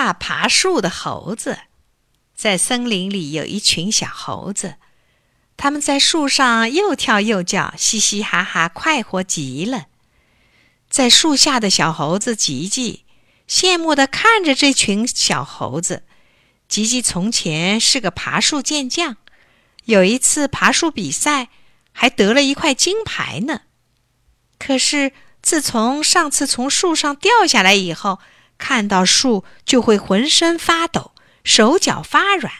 怕爬树的猴子。在森林里有一群小猴子，他们在树上又跳又叫，嘻嘻哈哈，快活极了。在树下的小猴子吉吉羡慕地看着这群小猴子。吉吉从前是个爬树健将，有一次爬树比赛还得了一块金牌呢。可是自从上次从树上掉下来以后，看到树就会浑身发抖。手脚发软，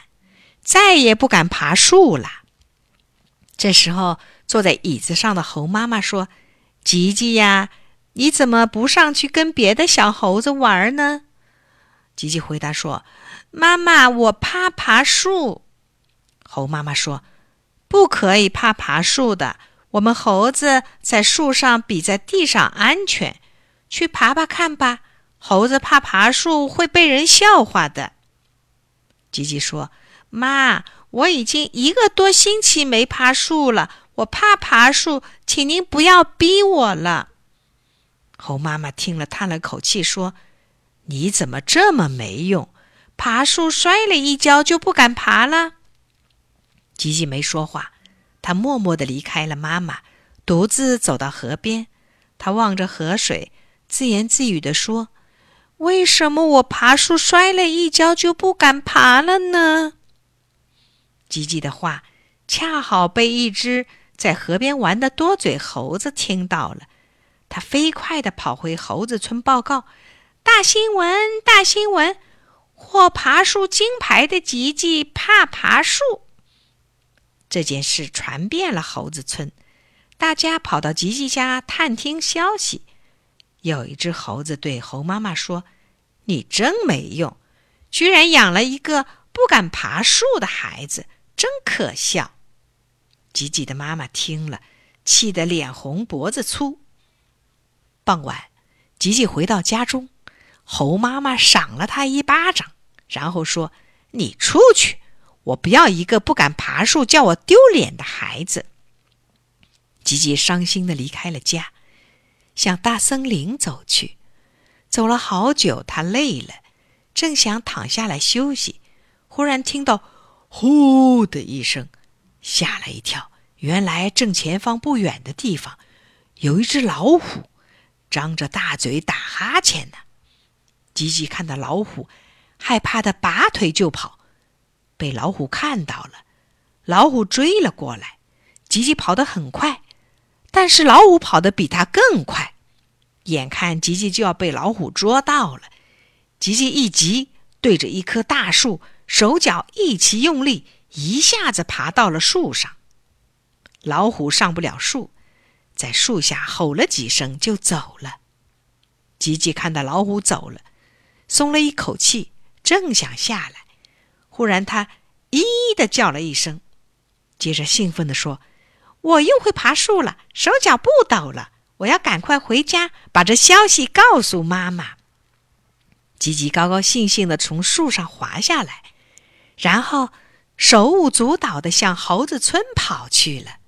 再也不敢爬树了。这时候，坐在椅子上的猴妈妈说：“吉吉呀，你怎么不上去跟别的小猴子玩呢？”吉吉回答说：“妈妈，我怕爬树。”猴妈妈说：“不可以怕爬树的，我们猴子在树上比在地上安全。去爬爬看吧，猴子怕爬树会被人笑话的。”吉吉说：“妈，我已经一个多星期没爬树了，我怕爬树，请您不要逼我了。”猴妈妈听了，叹了口气说：“你怎么这么没用？爬树摔了一跤就不敢爬了？”吉吉没说话，他默默地离开了妈妈，独自走到河边。他望着河水，自言自语地说。为什么我爬树摔了一跤就不敢爬了呢？吉吉的话恰好被一只在河边玩的多嘴猴子听到了，他飞快地跑回猴子村报告：“大新闻！大新闻！获爬树金牌的吉吉怕爬树。”这件事传遍了猴子村，大家跑到吉吉家探听消息。有一只猴子对猴妈妈说：“你真没用，居然养了一个不敢爬树的孩子，真可笑。”吉吉的妈妈听了，气得脸红脖子粗。傍晚，吉吉回到家中，猴妈妈赏了他一巴掌，然后说：“你出去，我不要一个不敢爬树、叫我丢脸的孩子。”吉吉伤心的离开了家。向大森林走去，走了好久，他累了，正想躺下来休息，忽然听到“呼”的一声，吓了一跳。原来正前方不远的地方，有一只老虎，张着大嘴打哈欠呢。吉吉看到老虎，害怕的拔腿就跑，被老虎看到了，老虎追了过来。吉吉跑得很快。但是老虎跑得比他更快，眼看吉吉就要被老虎捉到了，吉吉一急，对着一棵大树，手脚一起用力，一下子爬到了树上。老虎上不了树，在树下吼了几声就走了。吉吉看到老虎走了，松了一口气，正想下来，忽然他咦的叫了一声，接着兴奋地说。我又会爬树了，手脚不抖了。我要赶快回家，把这消息告诉妈妈。吉吉高高兴兴的从树上滑下来，然后手舞足蹈的向猴子村跑去了。